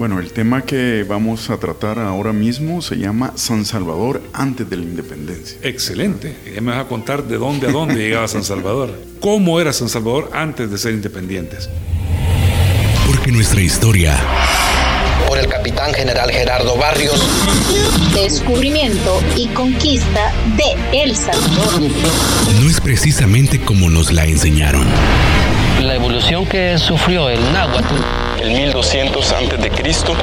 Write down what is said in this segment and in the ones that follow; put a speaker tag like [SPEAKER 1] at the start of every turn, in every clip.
[SPEAKER 1] Bueno, el tema que vamos a tratar ahora mismo se llama San Salvador antes de la independencia.
[SPEAKER 2] Excelente. Ya me vas a contar de dónde a dónde llegaba San Salvador. ¿Cómo era San Salvador antes de ser independientes?
[SPEAKER 3] Porque nuestra historia
[SPEAKER 4] por el capitán general Gerardo Barrios.
[SPEAKER 5] Descubrimiento y conquista de El Salvador.
[SPEAKER 3] No es precisamente como nos la enseñaron.
[SPEAKER 4] La evolución que sufrió el náhuatl.
[SPEAKER 6] El 1200 antes de Cristo.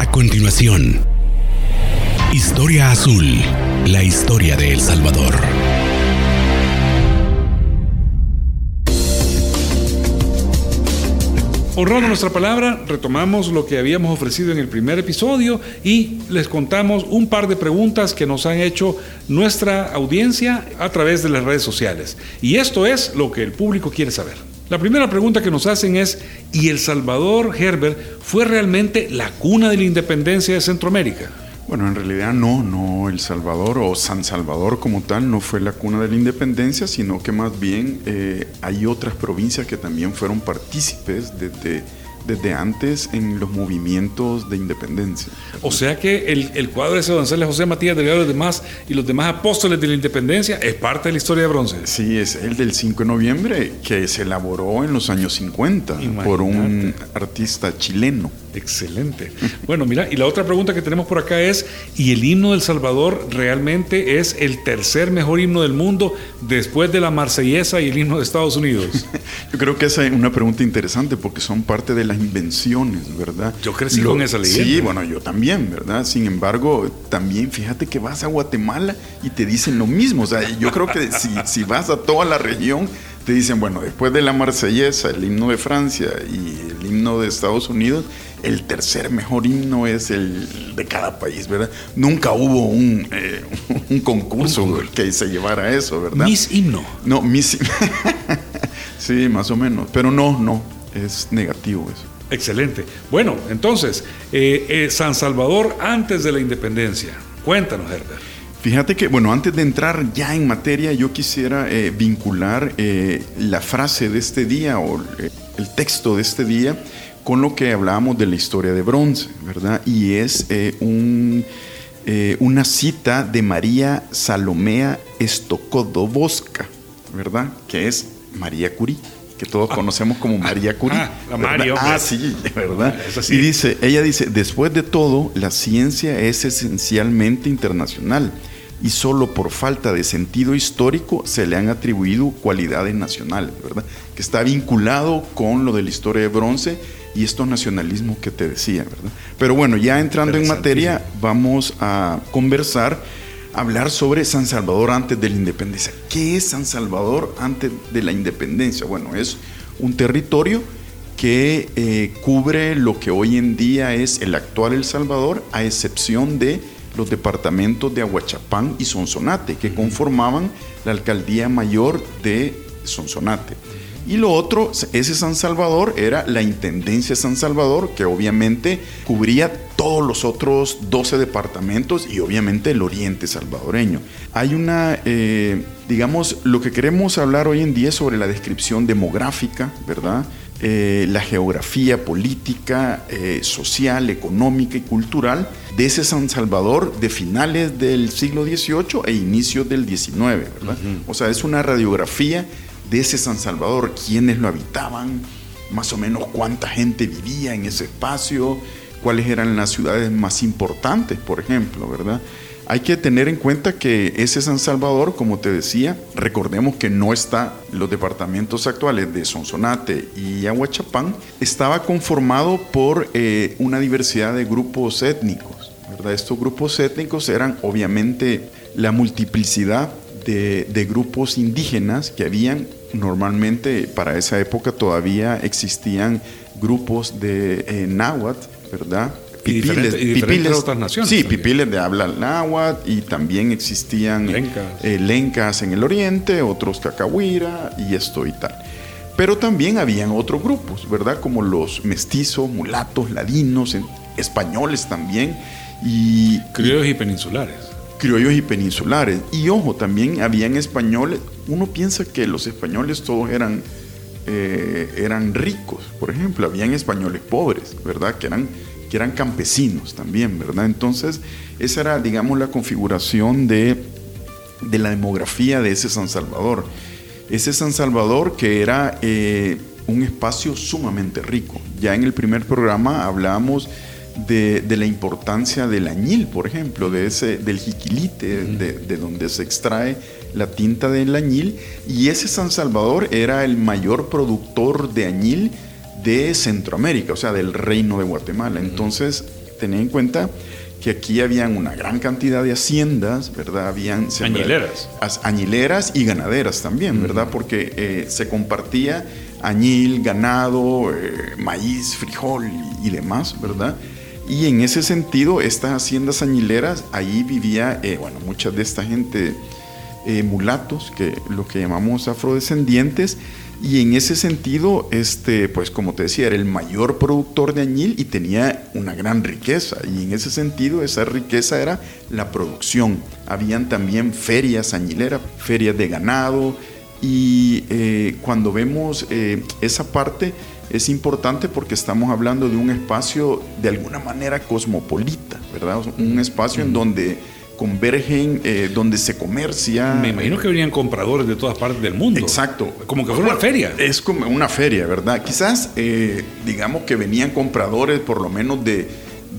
[SPEAKER 3] A continuación, Historia Azul, la historia de El Salvador.
[SPEAKER 2] Honrando nuestra palabra, retomamos lo que habíamos ofrecido en el primer episodio y les contamos un par de preguntas que nos han hecho nuestra audiencia a través de las redes sociales. Y esto es lo que el público quiere saber. La primera pregunta que nos hacen es, ¿y El Salvador, Herbert, fue realmente la cuna de la independencia de Centroamérica?
[SPEAKER 1] Bueno, en realidad no, no El Salvador o San Salvador como tal no fue la cuna de la independencia, sino que más bien eh, hay otras provincias que también fueron partícipes desde desde antes en los movimientos de independencia.
[SPEAKER 2] O sea que el, el cuadro de ese de José Matías de los demás y los demás apóstoles de la independencia es parte de la historia de bronce.
[SPEAKER 1] Sí, es el del 5 de noviembre que se elaboró en los años 50 por un artista chileno.
[SPEAKER 2] Excelente. Bueno, mira, y la otra pregunta que tenemos por acá es, ¿y el himno del Salvador realmente es el tercer mejor himno del mundo después de la marsellesa y el himno de Estados Unidos?
[SPEAKER 1] Yo creo que esa es una pregunta interesante porque son parte de las invenciones, ¿verdad?
[SPEAKER 2] Yo crecí con esa leyenda.
[SPEAKER 1] Sí, bueno, yo también, ¿verdad? Sin embargo, también fíjate que vas a Guatemala y te dicen lo mismo. O sea, yo creo que si, si vas a toda la región, te dicen, bueno, después de la marsellesa, el himno de Francia y el himno de Estados Unidos, el tercer mejor himno es el de cada país, ¿verdad? Nunca hubo un, eh, un concurso que se llevara eso, ¿verdad?
[SPEAKER 2] Miss himno.
[SPEAKER 1] No, Miss Sí, más o menos. Pero no, no, es negativo eso.
[SPEAKER 2] Excelente. Bueno, entonces, eh, eh, San Salvador antes de la independencia. Cuéntanos, Herbert.
[SPEAKER 1] Fíjate que, bueno, antes de entrar ya en materia, yo quisiera vincular la frase de este día o el texto de este día con lo que hablábamos de la historia de bronce, ¿verdad? Y es eh, un, eh, una cita de María Salomea Estocodobosca, ¿verdad? Que es María Curie, que todos ah. conocemos como María Curie.
[SPEAKER 2] Ah, la Mario.
[SPEAKER 1] Ah, sí, ¿verdad? Y dice, ella dice, después de todo, la ciencia es esencialmente internacional y solo por falta de sentido histórico se le han atribuido cualidades nacionales, ¿verdad? Que está vinculado con lo de la historia de bronce y estos nacionalismos que te decía, ¿verdad? Pero bueno, ya entrando en materia, vamos a conversar, hablar sobre San Salvador antes de la independencia. ¿Qué es San Salvador antes de la independencia? Bueno, es un territorio que eh, cubre lo que hoy en día es el actual El Salvador, a excepción de los departamentos de Aguachapán y Sonsonate, que conformaban la alcaldía mayor de Sonsonate. Y lo otro, ese San Salvador era la Intendencia de San Salvador, que obviamente cubría todos los otros 12 departamentos y obviamente el oriente salvadoreño. Hay una, eh, digamos, lo que queremos hablar hoy en día es sobre la descripción demográfica, ¿verdad? Eh, la geografía política, eh, social, económica y cultural de ese San Salvador de finales del siglo XVIII e inicios del XIX, ¿verdad? O sea, es una radiografía de ese San Salvador, quiénes lo habitaban, más o menos cuánta gente vivía en ese espacio, cuáles eran las ciudades más importantes, por ejemplo, ¿verdad? Hay que tener en cuenta que ese San Salvador, como te decía, recordemos que no está, los departamentos actuales de Sonsonate y Aguachapán, estaba conformado por eh, una diversidad de grupos étnicos, ¿verdad? Estos grupos étnicos eran obviamente la multiplicidad de, de grupos indígenas que habían normalmente para esa época todavía existían grupos de eh, náhuatl, ¿verdad?
[SPEAKER 2] Y diferentes- y diferentes otras naciones
[SPEAKER 1] Sí,
[SPEAKER 2] también.
[SPEAKER 1] pipiles de habla náhuatl y también existían
[SPEAKER 2] Lencas.
[SPEAKER 1] eh, lencas en el oriente, otros cacahuira y esto y tal. Pero también habían otros grupos, ¿verdad? Como los mestizos, mulatos, ladinos, españoles también y,
[SPEAKER 2] Criollos y peninsulares.
[SPEAKER 1] Criollos y peninsulares. Y ojo, también habían españoles. Uno piensa que los españoles todos eran, eh, eran ricos, por ejemplo. Habían españoles pobres, ¿verdad? Que eran, que eran campesinos también, ¿verdad? Entonces, esa era, digamos, la configuración de, de la demografía de ese San Salvador. Ese San Salvador que era eh, un espacio sumamente rico. Ya en el primer programa hablábamos de, de la importancia del añil, por ejemplo, de ese, del jiquilite, de, de donde se extrae la tinta del añil. Y ese San Salvador era el mayor productor de añil de Centroamérica, o sea, del reino de Guatemala. Entonces, tened en cuenta que aquí habían una gran cantidad de haciendas, ¿verdad? Habían
[SPEAKER 2] Añileras.
[SPEAKER 1] as- añileras y ganaderas también, ¿verdad? Porque eh, se compartía añil, ganado, eh, maíz, frijol y, y demás, ¿verdad? Y en ese sentido, estas haciendas añileras, ahí vivía, eh, bueno, mucha de esta gente eh, mulatos, que lo que llamamos afrodescendientes, y en ese sentido, este, pues como te decía, era el mayor productor de añil y tenía una gran riqueza. Y en ese sentido, esa riqueza era la producción. Habían también ferias añileras, ferias de ganado. Y eh, cuando vemos eh, esa parte, es importante porque estamos hablando de un espacio de alguna manera cosmopolita, ¿verdad? Un espacio en donde convergen, eh, donde se comercia.
[SPEAKER 2] Me imagino que venían compradores de todas partes del mundo.
[SPEAKER 1] Exacto.
[SPEAKER 2] Como que fuera una feria.
[SPEAKER 1] Es como una feria, ¿verdad? Quizás, eh, digamos que venían compradores por lo menos de,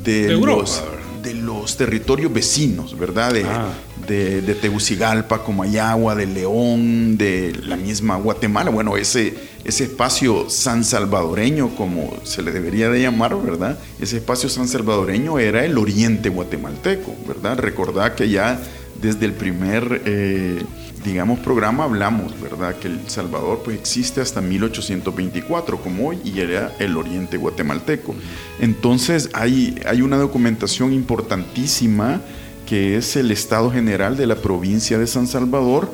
[SPEAKER 1] de, los, de los territorios vecinos, ¿verdad? De,
[SPEAKER 2] Ah.
[SPEAKER 1] de, de Tegucigalpa, Comayagua, de León, de la misma Guatemala. Bueno, ese, ese espacio san salvadoreño, como se le debería de llamar, ¿verdad? Ese espacio san salvadoreño era el oriente guatemalteco, ¿verdad? Recordad que ya desde el primer, eh, digamos, programa hablamos, ¿verdad? Que El Salvador pues existe hasta 1824 como hoy y era el oriente guatemalteco. Entonces hay, hay una documentación importantísima que es el Estado General de la provincia de San Salvador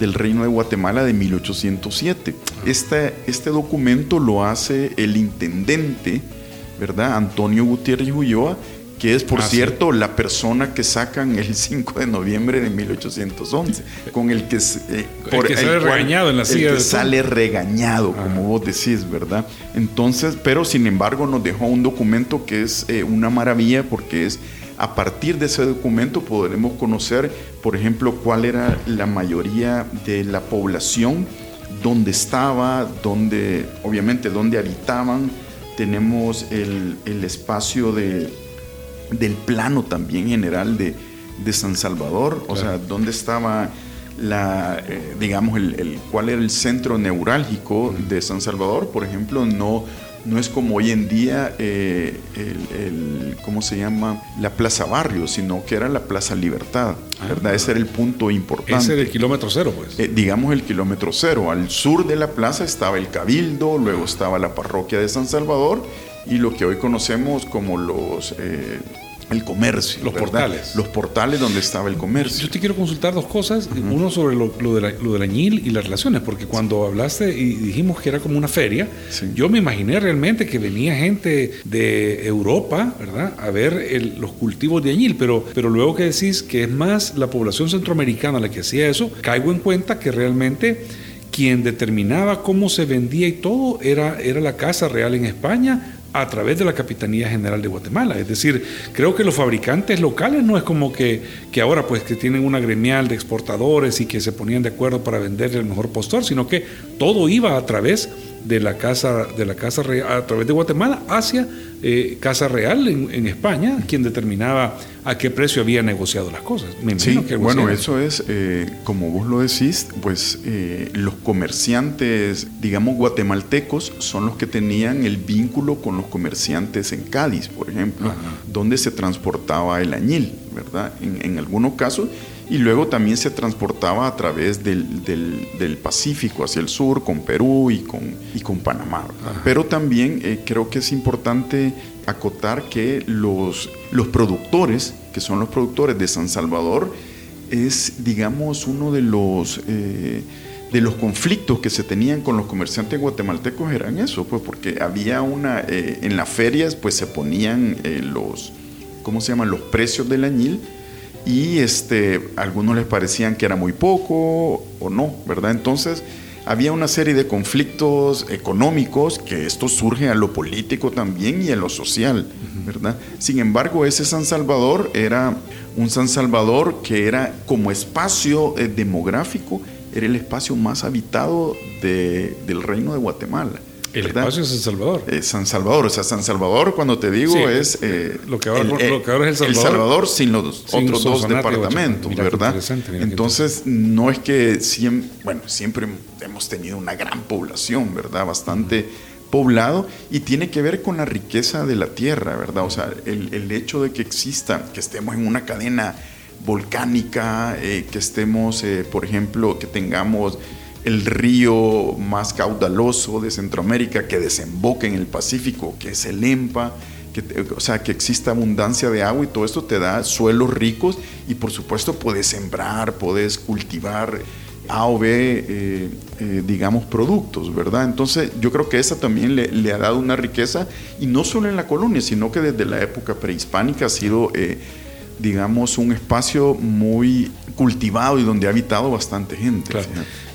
[SPEAKER 1] del Reino de Guatemala de 1807. Este, este documento lo hace el intendente, ¿verdad? Antonio Gutiérrez Ulloa, que es, por
[SPEAKER 2] Ah, sí.
[SPEAKER 1] cierto, la persona que sacan el 5 de noviembre de 1811, con el que, eh,
[SPEAKER 2] El que sale regañado en la
[SPEAKER 1] el
[SPEAKER 2] silla
[SPEAKER 1] que
[SPEAKER 2] Trump.
[SPEAKER 1] sale regañado, como vos decís, ¿verdad? Entonces, pero sin embargo nos dejó un documento que es eh, una maravilla porque es a partir de ese documento podremos conocer, por ejemplo, cuál era la mayoría de la población, dónde estaba, dónde, obviamente, dónde habitaban. Tenemos el, el espacio de, del plano también general de, de San Salvador, o sea, dónde estaba la, eh, digamos, el, el- cuál era el centro neurálgico de San Salvador, por ejemplo, no, no es como hoy en día eh, el, el- ¿cómo se llama? La Plaza Barrio, sino que era la Plaza Libertad, ¿verdad? Ese era el punto importante.
[SPEAKER 2] Ese era el kilómetro cero, pues.
[SPEAKER 1] Eh, digamos el kilómetro cero. Al sur de la plaza estaba el Cabildo, luego estaba la parroquia de San Salvador y lo que hoy conocemos como los eh, el comercio.
[SPEAKER 2] Los
[SPEAKER 1] ¿verdad?
[SPEAKER 2] portales.
[SPEAKER 1] Los portales donde estaba el comercio.
[SPEAKER 2] Yo te quiero consultar dos cosas. Uno sobre lo, lo de la- lo del añil y las relaciones, porque cuando hablaste y dijimos que era como una feria,
[SPEAKER 1] Sí.
[SPEAKER 2] yo me imaginé realmente que venía gente de Europa, ¿verdad?, a ver el- los cultivos de añil, pero, pero luego que decís que es más la población centroamericana la que hacía eso, caigo en cuenta que realmente quien determinaba cómo se vendía y todo era, era la Casa Real en España a través de la Capitanía General de Guatemala. Es decir, creo que los fabricantes locales no es como que, que ahora pues que tienen una gremial de exportadores y que se ponían de acuerdo para vender el mejor postor, sino que todo iba a través la Casa, de la casa Real, a través de Guatemala hacia eh, Casa Real en, en España, quien determinaba a qué precio había negociado las cosas. Me
[SPEAKER 1] Sí,
[SPEAKER 2] que
[SPEAKER 1] bueno,
[SPEAKER 2] era.
[SPEAKER 1] eso es, eh, como vos lo decís, pues eh, los comerciantes, digamos, guatemaltecos son los que tenían el vínculo con los comerciantes en Cádiz, por ejemplo, donde se transportaba el añil, ¿verdad? En, en algunos casos, y luego también se transportaba a través del, del- del Pacífico hacia el sur con Perú y con, y con Panamá. Pero también eh, creo que es importante acotar que los, los productores, que son los productores de San Salvador, es, digamos, uno de los, eh, de los conflictos que se tenían con los comerciantes guatemaltecos eran eso, pues porque había una, eh, en las ferias pues se ponían eh, los, ¿cómo se llaman? Los precios del añil y este, algunos les parecían que era muy poco o no, ¿verdad? Entonces había una serie de conflictos económicos que esto surge a lo político también y a lo social, ¿verdad? Sin embargo, ese San Salvador era un San Salvador que era como espacio eh, demográfico, era el espacio más habitado de- del reino de Guatemala.
[SPEAKER 2] El
[SPEAKER 1] ¿verdad?
[SPEAKER 2] espacio es El Salvador.
[SPEAKER 1] Eh, San Salvador, o sea, San Salvador, cuando te digo,
[SPEAKER 2] Sí,
[SPEAKER 1] es eh,
[SPEAKER 2] lo que ahora- lo que ahora es El
[SPEAKER 1] El
[SPEAKER 2] Salvador.
[SPEAKER 1] Salvador sin los
[SPEAKER 2] Sin
[SPEAKER 1] otros dos departamentos.
[SPEAKER 2] Mira
[SPEAKER 1] ¿verdad? Entonces, no es que siempre, bueno, siempre hemos tenido una gran población, ¿verdad? Bastante poblado y tiene que ver con la riqueza de la tierra, ¿verdad? O sea, el, el hecho de que exista, que estemos en una cadena volcánica, eh, que estemos, eh, por ejemplo, que tengamos el río más caudaloso de Centroamérica que desemboca en el Pacífico, que es el EMPA, que, o sea, que exista abundancia de agua y todo esto te da suelos ricos y por supuesto puedes sembrar, puedes cultivar A o B, eh, eh, digamos, productos, ¿verdad? Entonces yo creo que esa también le, le ha dado una riqueza y no solo en la colonia, sino que desde la época prehispánica ha sido... eh, digamos, un espacio muy cultivado y donde ha habitado bastante gente.
[SPEAKER 2] Claro.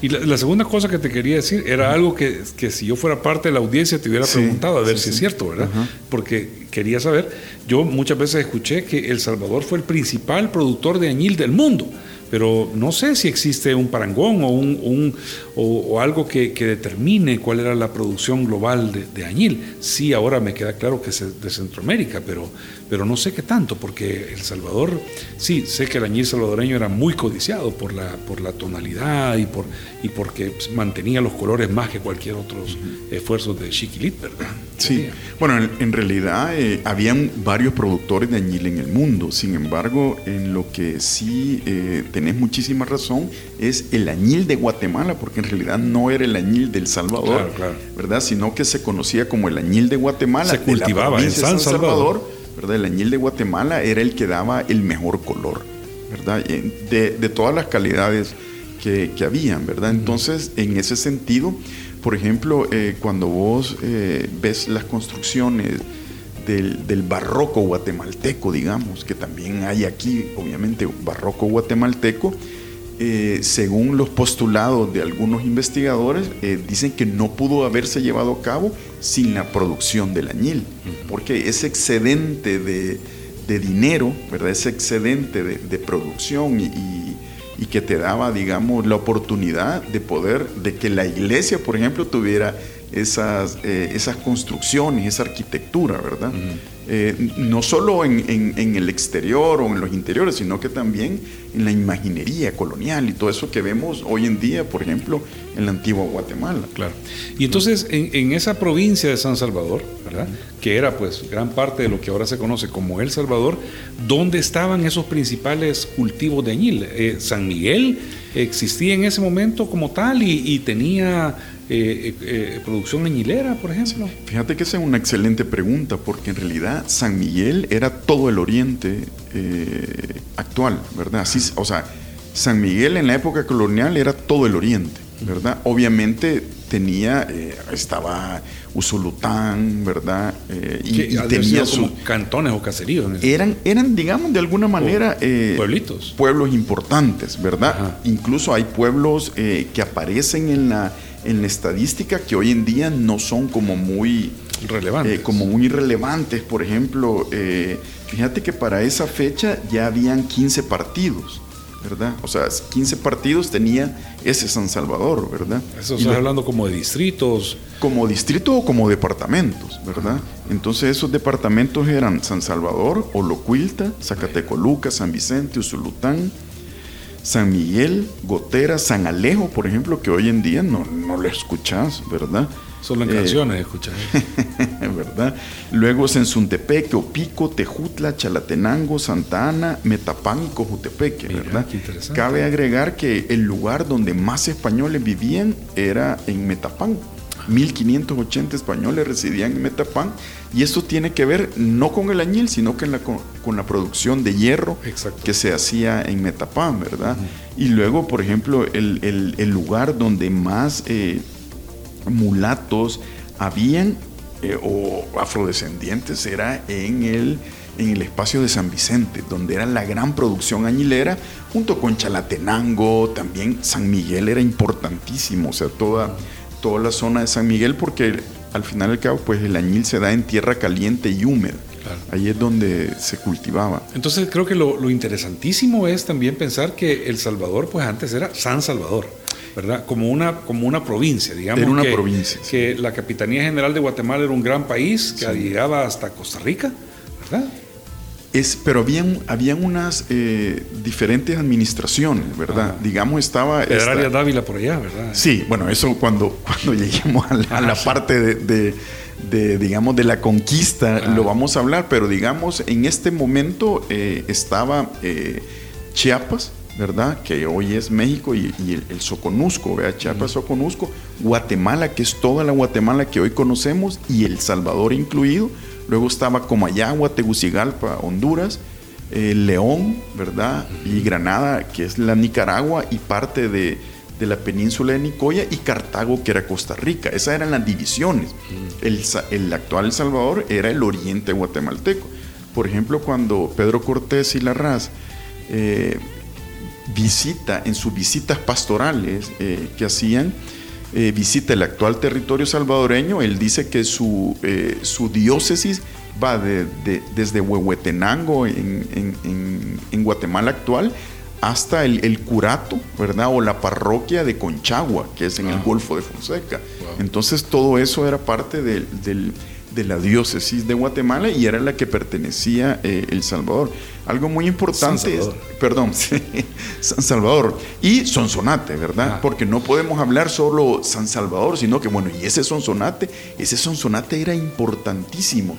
[SPEAKER 2] Y la, la segunda cosa que te quería decir era algo que, que si yo fuera parte de la audiencia te hubiera
[SPEAKER 1] Sí,
[SPEAKER 2] preguntado, a ver
[SPEAKER 1] sí,
[SPEAKER 2] si es cierto, ¿verdad?
[SPEAKER 1] Ajá.
[SPEAKER 2] Porque quería saber, yo muchas veces escuché que El Salvador fue el principal productor de añil del mundo, pero no sé si existe un parangón o, un, un- o, o algo que, que determine cuál era la producción global de, de añil. Sí, ahora me queda claro que es de Centroamérica, pero, pero no sé qué tanto, porque El Salvador, sí, sé que el añil salvadoreño era muy codiciado por la, por la tonalidad y, por, y porque mantenía los colores más que cualquier otro esfuerzo de Chiquilit, ¿verdad?
[SPEAKER 1] Sí, bueno, en, en realidad eh, habían varios productores de añil en el mundo, sin embargo, en lo que sí eh, tenés muchísima razón es el añil de Guatemala, porque en realidad no era el añil del Salvador,
[SPEAKER 2] Claro, claro.
[SPEAKER 1] ¿verdad? Sino que se conocía como el añil de Guatemala.
[SPEAKER 2] Se
[SPEAKER 1] de la
[SPEAKER 2] cultivaba en San Salvador.
[SPEAKER 1] ¿verdad? El añil de Guatemala era el que daba el mejor color, ¿verdad? De, de todas las calidades que, que habían, ¿verdad? Entonces, en ese sentido, por ejemplo, eh, cuando vos eh, ves las construcciones del, del barroco guatemalteco, digamos, que también hay aquí, obviamente, barroco guatemalteco, eh, según los postulados de algunos investigadores, eh, dicen que no pudo haberse llevado a cabo sin la producción del añil, porque ese excedente de, de dinero, ¿verdad? ese excedente de, de producción y, y- y que te daba, digamos, la oportunidad de poder, de que la iglesia, por ejemplo, tuviera esas, eh, esas construcciones, esa arquitectura, ¿verdad? Eh, no solo en, en- en el exterior o en los interiores, sino que también en la imaginería colonial y todo eso que vemos hoy en día, por ejemplo, en la antigua Guatemala.
[SPEAKER 2] Claro. Y entonces, en, en esa provincia de San Salvador, ¿verdad? Que era pues gran parte de lo que ahora se conoce como El Salvador, ¿dónde estaban esos principales cultivos de añil? Eh, San Miguel existía en ese momento como tal y, y tenía eh, eh, eh, producción añilera, por ejemplo.
[SPEAKER 1] Fíjate que esa es una excelente pregunta, porque en realidad San Miguel era todo el oriente eh, actual, ¿verdad? Así, o sea, San Miguel en la época colonial era todo el oriente, ¿verdad? Obviamente tenía, estaba Usulután, ¿verdad? Y, tenía
[SPEAKER 2] sido
[SPEAKER 1] su...
[SPEAKER 2] como cantones o caseríos. en
[SPEAKER 1] Eran, eran, digamos, de alguna manera...
[SPEAKER 2] pueblitos.
[SPEAKER 1] Pueblos importantes, ¿verdad?
[SPEAKER 2] Ajá.
[SPEAKER 1] Incluso hay pueblos que aparecen en la, en la estadística que hoy en día no son como muy...
[SPEAKER 2] Relevantes.
[SPEAKER 1] eh, como muy relevantes. Por ejemplo, eh, fíjate que para esa fecha ya habían 15 partidos, ¿verdad? O sea, 15 partidos tenía ese San Salvador, ¿verdad?
[SPEAKER 2] Eso estás hablando como de distritos.
[SPEAKER 1] como distrito o como departamentos, ¿verdad? Entonces esos departamentos eran San Salvador, Olocuilta, Zacatecoluca, San Vicente, Usulután, San Miguel, Gotera, San Alejo, por ejemplo, que hoy en día no, no lo escuchás, ¿verdad?
[SPEAKER 2] Solo en
[SPEAKER 1] Eh,
[SPEAKER 2] canciones escuchas.
[SPEAKER 1] ¿verdad? Luego Sensuntepeque, Opico, Tejutla, Chalatenango, Santa Ana, Metapán y Cojutepeque,
[SPEAKER 2] Mira,
[SPEAKER 1] ¿verdad?
[SPEAKER 2] qué interesante.
[SPEAKER 1] Cabe agregar que el lugar donde más españoles vivían era en Metapán. 1580 españoles residían en Metapán y esto tiene que ver no con el añil, sino que en la, con, con la producción de hierro
[SPEAKER 2] Exacto.
[SPEAKER 1] que se hacía en Metapán, ¿verdad? Y luego, por ejemplo, el, el- el lugar donde más eh, mulatos habían eh, o afrodescendientes era en el, en el espacio de San Vicente, donde era la gran producción añilera, junto con Chalatenango, también San Miguel era importantísimo, o sea, toda, toda la zona de San Miguel, porque al final al cabo, pues el añil se da en tierra caliente y húmeda.
[SPEAKER 2] Claro.
[SPEAKER 1] Ahí es donde se cultivaba.
[SPEAKER 2] Entonces creo que lo, lo interesantísimo es también pensar que El Salvador, pues antes era San Salvador, ¿verdad? Como una, como una provincia, digamos.
[SPEAKER 1] Era una
[SPEAKER 2] que,
[SPEAKER 1] provincia, sí.
[SPEAKER 2] Que la Capitanía General de Guatemala era un gran país que llegaba hasta Costa Rica, ¿verdad?
[SPEAKER 1] Es, pero habían, habían unas eh, diferentes administraciones, ¿verdad?
[SPEAKER 2] Ajá.
[SPEAKER 1] Digamos, estaba... esta-
[SPEAKER 2] Pedraria Dávila por allá, ¿verdad?
[SPEAKER 1] Sí, bueno, eso cuando, cuando lleguemos a la, a la
[SPEAKER 2] Ajá, sí.
[SPEAKER 1] parte de, de- de, digamos, de la conquista,
[SPEAKER 2] Ajá.
[SPEAKER 1] lo vamos a hablar, pero digamos, en este momento eh, estaba eh, Chiapas, ¿verdad? Que hoy es México y, y el, el Soconusco, ¿verdad? Chiapas, Soconusco, Guatemala, que es toda la Guatemala que hoy conocemos, y El Salvador incluido. Luego estaba Comayagua, Tegucigalpa, Honduras, eh, León, ¿verdad? Y Granada, que es la Nicaragua, y parte de, de la península de Nicoya, y Cartago, que era Costa Rica. Esas eran las divisiones. El, actual El Salvador era el oriente guatemalteco. Por ejemplo, cuando Pedro Cortés y Larraz eh, visita, en sus visitas pastorales eh, que hacían, eh, visita el actual territorio salvadoreño, él dice que su, eh, su diócesis va de- de- desde Huehuetenango en, en- en- en Guatemala actual hasta el, el curato, ¿verdad? O la parroquia de Conchagua, que es en el
[SPEAKER 2] Ah.
[SPEAKER 1] Golfo de Fonseca.
[SPEAKER 2] Wow.
[SPEAKER 1] Entonces todo eso era parte del- del- de la diócesis de Guatemala y era la que pertenecía eh, El Salvador. Algo muy importante
[SPEAKER 2] San
[SPEAKER 1] es,
[SPEAKER 2] Salvador.
[SPEAKER 1] perdón, San Salvador y Sonsonate, ¿verdad?
[SPEAKER 2] Ah.
[SPEAKER 1] Porque no podemos hablar solo San Salvador, sino que bueno, y ese Sonsonate, ese Sonsonate era importantísimo.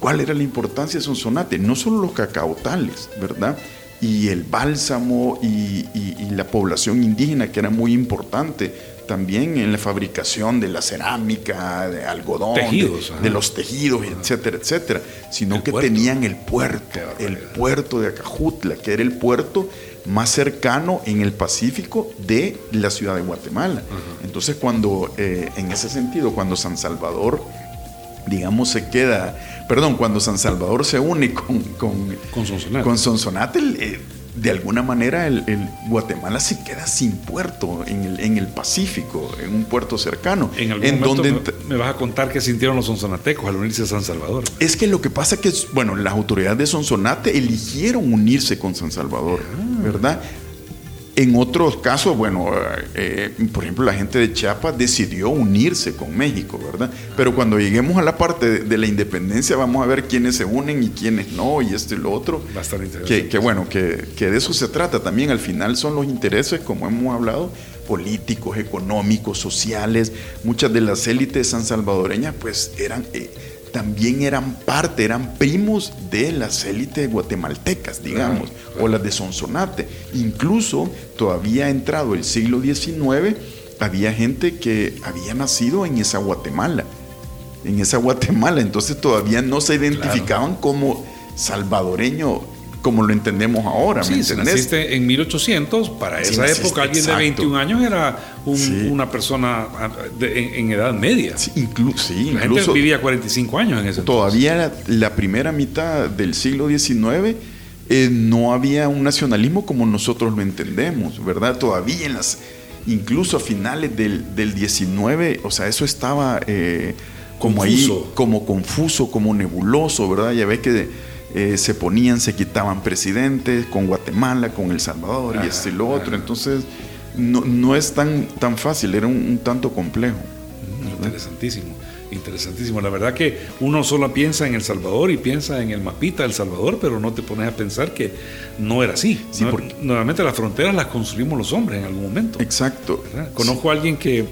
[SPEAKER 1] ¿Cuál era la importancia de Sonsonate? No solo los cacautales, ¿verdad? Y el bálsamo y, y- y la población indígena, que era muy importante también en la fabricación de la cerámica, de algodón, de-
[SPEAKER 2] Tejidos,
[SPEAKER 1] de,
[SPEAKER 2] ajá.
[SPEAKER 1] los tejidos, etcétera, etcétera, sino
[SPEAKER 2] El
[SPEAKER 1] que
[SPEAKER 2] puerto.
[SPEAKER 1] tenían el puerto, el puerto de Acajutla, que era el puerto más cercano en el Pacífico de la ciudad de Guatemala. Entonces, cuando, eh, en ese sentido, cuando San Salvador, digamos, se queda, perdón, cuando San Salvador se une con, con,
[SPEAKER 2] Con Sonsonate.
[SPEAKER 1] con Sonsonate, eh, de alguna manera el, el Guatemala se queda sin puerto en el, en el Pacífico, en un puerto cercano.
[SPEAKER 2] En algún momento
[SPEAKER 1] donde
[SPEAKER 2] me vas a contar qué sintieron los sonsonatecos al unirse a San Salvador.
[SPEAKER 1] es que lo que pasa es que, bueno, las autoridades de Sonsonate eligieron unirse con San Salvador,
[SPEAKER 2] Ah.
[SPEAKER 1] ¿verdad? En otros casos, bueno, eh, por ejemplo, la gente de Chiapas decidió unirse con México, ¿verdad? Pero cuando lleguemos a la parte de, de la independencia, vamos a ver quiénes se unen y quiénes no, y esto y lo otro.
[SPEAKER 2] Estar interesante.
[SPEAKER 1] Que, que bueno, que, que de eso se trata también. Al final son los intereses, como hemos hablado, políticos, económicos, sociales. Muchas de las élites san salvadoreñas, pues eran, eh, también eran parte, eran primos de las élites guatemaltecas, digamos, o las de Sonsonate. Incluso todavía entrado el siglo XIX, había gente que había nacido en esa Guatemala en esa Guatemala, entonces todavía no se identificaban como salvadoreño como lo entendemos ahora, ¿me
[SPEAKER 2] Sí, si
[SPEAKER 1] entendés?
[SPEAKER 2] naciste en 1800, para
[SPEAKER 1] Si
[SPEAKER 2] esa
[SPEAKER 1] naciste,
[SPEAKER 2] época alguien
[SPEAKER 1] exacto.
[SPEAKER 2] de 21 años era un-
[SPEAKER 1] Sí.
[SPEAKER 2] una persona ah, de- en, en edad media.
[SPEAKER 1] Sí, inclu- sí,
[SPEAKER 2] La
[SPEAKER 1] incluso
[SPEAKER 2] gente vivía 45 años en ese
[SPEAKER 1] todavía la, la primera mitad del siglo XIX eh, no había un nacionalismo como nosotros lo entendemos, ¿verdad? Todavía en las, incluso a finales del, del 19, o sea, eso estaba eh, como
[SPEAKER 2] Confuso.
[SPEAKER 1] ahí, como confuso, como nebuloso, ¿verdad? Ya ves que eh, se ponían, se quitaban presidentes con Guatemala, con El Salvador y este y lo otro, entonces no, no es tan, tan fácil, era un- un tanto complejo.
[SPEAKER 2] Interesantísimo, interesantísimo. La verdad que uno solo piensa en El Salvador y piensa en el mapita del Salvador, pero no te pones a pensar que no era así.
[SPEAKER 1] Sí,
[SPEAKER 2] No-
[SPEAKER 1] porque-
[SPEAKER 2] Nuevamente las fronteras las construimos los hombres en algún momento.
[SPEAKER 1] Exacto.
[SPEAKER 2] ¿verdad? Conozco a alguien que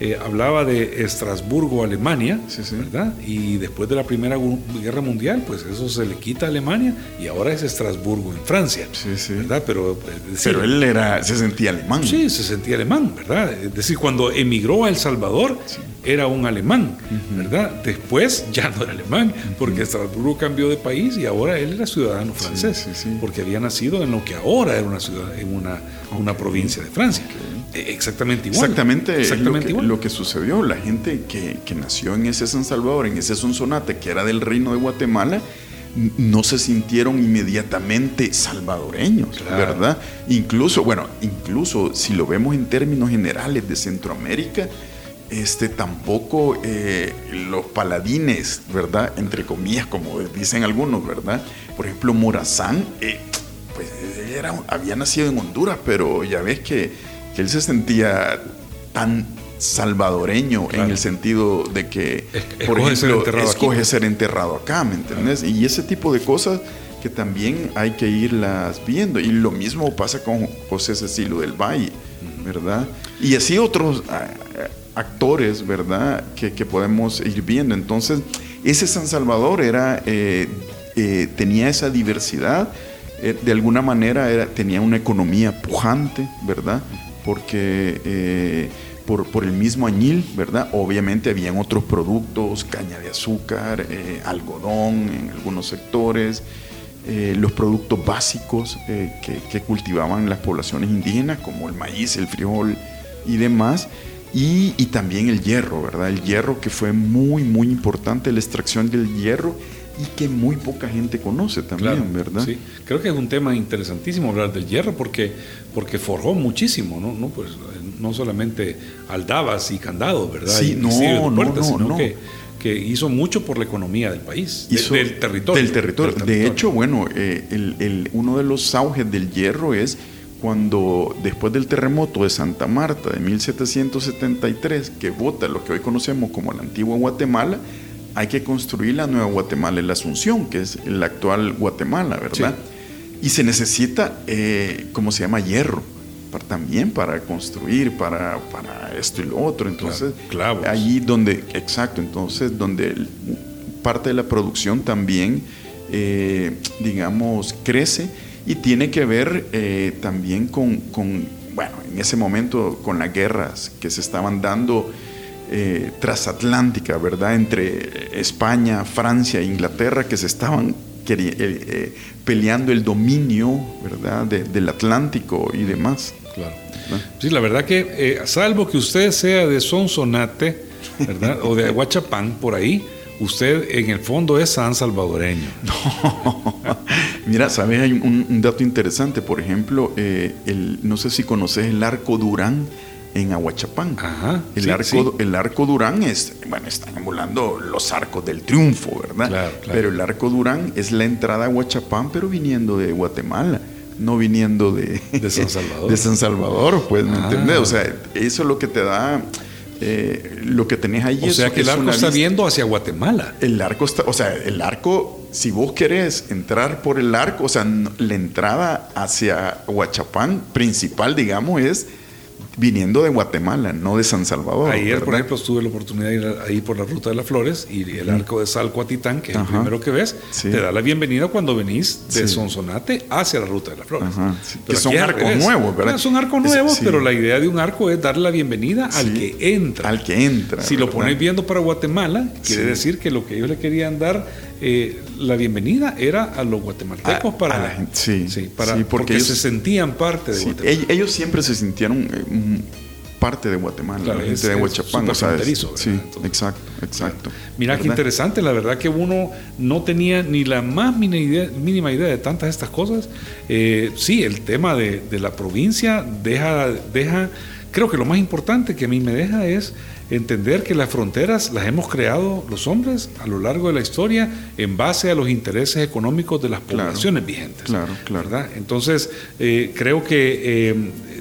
[SPEAKER 2] eh, hablaba de Estrasburgo, Alemania,
[SPEAKER 1] Sí, sí.
[SPEAKER 2] ¿verdad? Y después de la Primera Gu- Guerra Mundial, pues eso se le quita a Alemania y ahora es Estrasburgo en Francia,
[SPEAKER 1] Sí, sí.
[SPEAKER 2] ¿verdad? Pero, eh, decir,
[SPEAKER 1] Pero él era, se sentía alemán.
[SPEAKER 2] Sí, se sentía alemán, ¿verdad? Es decir, cuando emigró a El Salvador era un alemán, ¿verdad? Después ya no era alemán, porque Estrasburgo cambió de país y ahora él era ciudadano francés,
[SPEAKER 1] sí, sí.
[SPEAKER 2] porque había nacido en lo que ahora era una ciudad, en una, una provincia de Francia. Eh, Exactamente igual.
[SPEAKER 1] Exactamente,
[SPEAKER 2] Exactamente
[SPEAKER 1] lo, que,
[SPEAKER 2] igual.
[SPEAKER 1] lo que sucedió. La gente que, que nació en ese San Salvador, en ese Sonsonate, que era del reino de Guatemala, no se sintieron inmediatamente salvadoreños,
[SPEAKER 2] Claro.
[SPEAKER 1] ¿verdad? Incluso, bueno, incluso si lo vemos en términos generales de Centroamérica, este tampoco eh, los paladines, ¿verdad? Entre comillas, como dicen algunos, ¿verdad? Por ejemplo, Morazán, eh, pues era, había nacido en Honduras, pero ya ves que, que él se sentía tan salvadoreño en
[SPEAKER 2] Claro.
[SPEAKER 1] el sentido de que,
[SPEAKER 2] Es-
[SPEAKER 1] por
[SPEAKER 2] escoge ser
[SPEAKER 1] ejemplo,
[SPEAKER 2] aquí.
[SPEAKER 1] escoge ser enterrado acá, ¿me entendés? Y ese tipo de cosas que también hay que irlas viendo. Y lo mismo pasa con José Cecilio del Valle, ¿verdad? Y así otros ah, actores, ¿verdad? Que, podemos ir viendo. Entonces, ese San Salvador era, eh, eh, tenía esa diversidad, eh, de alguna manera era, tenía una economía pujante, ¿verdad? Porque por, por el mismo añil, ¿verdad? Obviamente habían otros productos, caña de azúcar, algodón en algunos sectores, los productos básicos que, que cultivaban las poblaciones indígenas, como el maíz, el frijol y demás. Y, y también el hierro, ¿verdad? El hierro que fue muy, muy importante, la extracción del hierro y que muy poca gente conoce también,
[SPEAKER 2] Claro,
[SPEAKER 1] ¿verdad?
[SPEAKER 2] Sí, creo que es un tema interesantísimo hablar del hierro porque, porque forjó muchísimo, ¿no? No, pues, no solamente aldabas y candados, ¿verdad?
[SPEAKER 1] Sí,
[SPEAKER 2] Y
[SPEAKER 1] no,
[SPEAKER 2] de
[SPEAKER 1] no,
[SPEAKER 2] puertas,
[SPEAKER 1] no,
[SPEAKER 2] sino
[SPEAKER 1] no.
[SPEAKER 2] Que, que hizo mucho por la economía del país, de-
[SPEAKER 1] Hizo-
[SPEAKER 2] del territorio.
[SPEAKER 1] Del territorio.
[SPEAKER 2] del
[SPEAKER 1] De
[SPEAKER 2] territorio.
[SPEAKER 1] hecho, bueno, eh, el- el- uno de los auges del hierro es cuando después del terremoto de Santa Marta de 1773, que vota lo que hoy conocemos como la antigua Guatemala, hay que construir la nueva Guatemala, la Asunción, que es la actual Guatemala, ¿verdad? Y se necesita, eh, ¿cómo se llama? Hierro. para- también para construir, para, para esto y lo otro. Entonces,
[SPEAKER 2] Claro,
[SPEAKER 1] allí donde, exacto, entonces donde parte de la producción también, eh, digamos, crece y tiene que ver eh, también con, con, bueno, en ese momento con las guerras que se estaban dando eh, transatlántica, ¿verdad? Entre España, Francia e Inglaterra que se estaban eh, eh, peleando el dominio, ¿verdad? de- del Atlántico y demás.
[SPEAKER 2] Claro.
[SPEAKER 1] ¿verdad?
[SPEAKER 2] Sí, la verdad que, salvo que usted sea de Sonsonate, ¿verdad? o de Aguachapán, por ahí, usted en el fondo es san salvadoreño.
[SPEAKER 1] Mira, sabes, hay un, un dato interesante. Por ejemplo, eh, el, no sé si conoces el arco Durán en Aguachapán.
[SPEAKER 2] Ajá,
[SPEAKER 1] El,
[SPEAKER 2] sí,
[SPEAKER 1] arco,
[SPEAKER 2] sí.
[SPEAKER 1] el arco Durán es, bueno, están emulando los arcos del triunfo, ¿verdad?
[SPEAKER 2] Claro, claro.
[SPEAKER 1] Pero el arco Durán es la entrada a Aguachapán, pero viniendo de Guatemala, no viniendo de,
[SPEAKER 2] De San Salvador.
[SPEAKER 1] de San Salvador, pues, ¿me
[SPEAKER 2] Ah.
[SPEAKER 1] entiendes? O sea, eso es lo que te da, eh, lo que tenés ahí.
[SPEAKER 2] O
[SPEAKER 1] es-
[SPEAKER 2] sea que el arco está viendo hacia Guatemala.
[SPEAKER 1] El arco está, o sea, el arco, si vos querés entrar por el arco, o sea, la entrada hacia Huachapán principal, digamos, es viniendo de Guatemala, no de San Salvador.
[SPEAKER 2] Ayer, por
[SPEAKER 1] ¿verdad?
[SPEAKER 2] ejemplo, tuve la oportunidad de ir ahí por la ruta de las flores y el arco de Salcuatitán, que es el primero que ves,
[SPEAKER 1] Sí.
[SPEAKER 2] te da la bienvenida cuando venís de
[SPEAKER 1] Sí.
[SPEAKER 2] Sonsonate hacia la ruta de las flores.
[SPEAKER 1] Que son arcos nuevos, ¿verdad?
[SPEAKER 2] Claro, son arcos nuevos,
[SPEAKER 1] sí.
[SPEAKER 2] pero la idea de un arco es darle la bienvenida al que entra.
[SPEAKER 1] Al que entra.
[SPEAKER 2] Si lo pones viendo para Guatemala, quiere decir que lo que ellos le querían dar, eh, la bienvenida era a los guatemaltecos
[SPEAKER 1] A-
[SPEAKER 2] para,
[SPEAKER 1] a la gente, sí.
[SPEAKER 2] para
[SPEAKER 1] Sí, porque
[SPEAKER 2] porque,
[SPEAKER 1] ellos-
[SPEAKER 2] se sentían parte de
[SPEAKER 1] Sí,
[SPEAKER 2] Guatemala.
[SPEAKER 1] ell- ellos siempre se sintieron eh, parte de Guatemala,
[SPEAKER 2] Claro,
[SPEAKER 1] la gente
[SPEAKER 2] es-
[SPEAKER 1] de Huachapán.
[SPEAKER 2] súper
[SPEAKER 1] o sea, es-
[SPEAKER 2] fronterizo,
[SPEAKER 1] sí,
[SPEAKER 2] ¿verdad? Entonces-
[SPEAKER 1] exacto, exacto.
[SPEAKER 2] Mira qué interesante, la verdad que uno no tenía ni la más mínima idea, mínima idea de tantas estas cosas. Eh, sí, el tema de, de la provincia deja, deja, creo que lo más importante que a mí me deja es entender que las fronteras las hemos creado los hombres a lo largo de la historia en base a los intereses económicos de las poblaciones vigentes.
[SPEAKER 1] Claro, claro.
[SPEAKER 2] ¿verdad? Entonces, eh, creo que eh,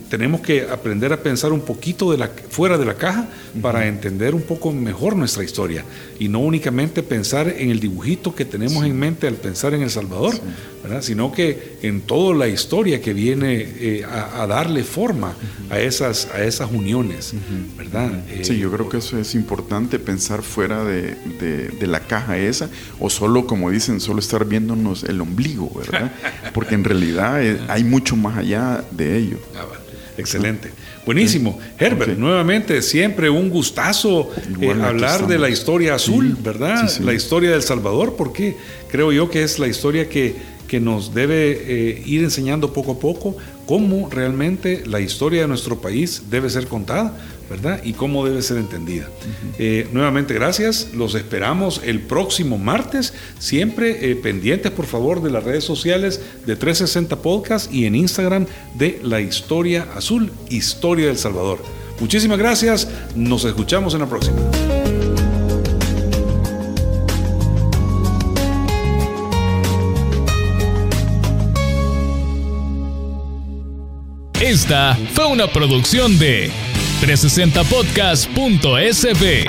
[SPEAKER 2] tenemos que aprender a pensar un poquito de la, fuera de la caja para entender un poco mejor nuestra historia y no únicamente pensar en el dibujito que tenemos en mente al pensar en El Salvador, ¿verdad? sino que en toda la historia que viene eh, a, a, darle forma a, esas, a esas uniones. ¿verdad?
[SPEAKER 1] Sí,
[SPEAKER 2] Eh,
[SPEAKER 1] yo creo que eso es importante, pensar fuera de, de- de la caja esa, o solo, como dicen, solo estar viéndonos el ombligo, ¿verdad? Porque en realidad eh, hay mucho más allá de ello.
[SPEAKER 2] Ah, bueno. Excelente. Buenísimo. Herbert,
[SPEAKER 1] Ok.
[SPEAKER 2] nuevamente, siempre un gustazo eh, hablar de la historia azul,
[SPEAKER 1] Sí,
[SPEAKER 2] ¿verdad?
[SPEAKER 1] sí, sí.
[SPEAKER 2] La historia del Salvador, porque creo yo que es la historia que, que nos debe eh, ir enseñando poco a poco cómo realmente la historia de nuestro país debe ser contada, ¿verdad? Y cómo debe ser entendida. Eh, nuevamente, gracias. Los esperamos el próximo martes. Siempre eh, pendientes, por favor, de las redes sociales de 360 Podcast y en Instagram de La Historia Azul, Historia del Salvador. Muchísimas gracias. Nos escuchamos en la próxima.
[SPEAKER 7] Esta fue una producción de 360podcast.sb.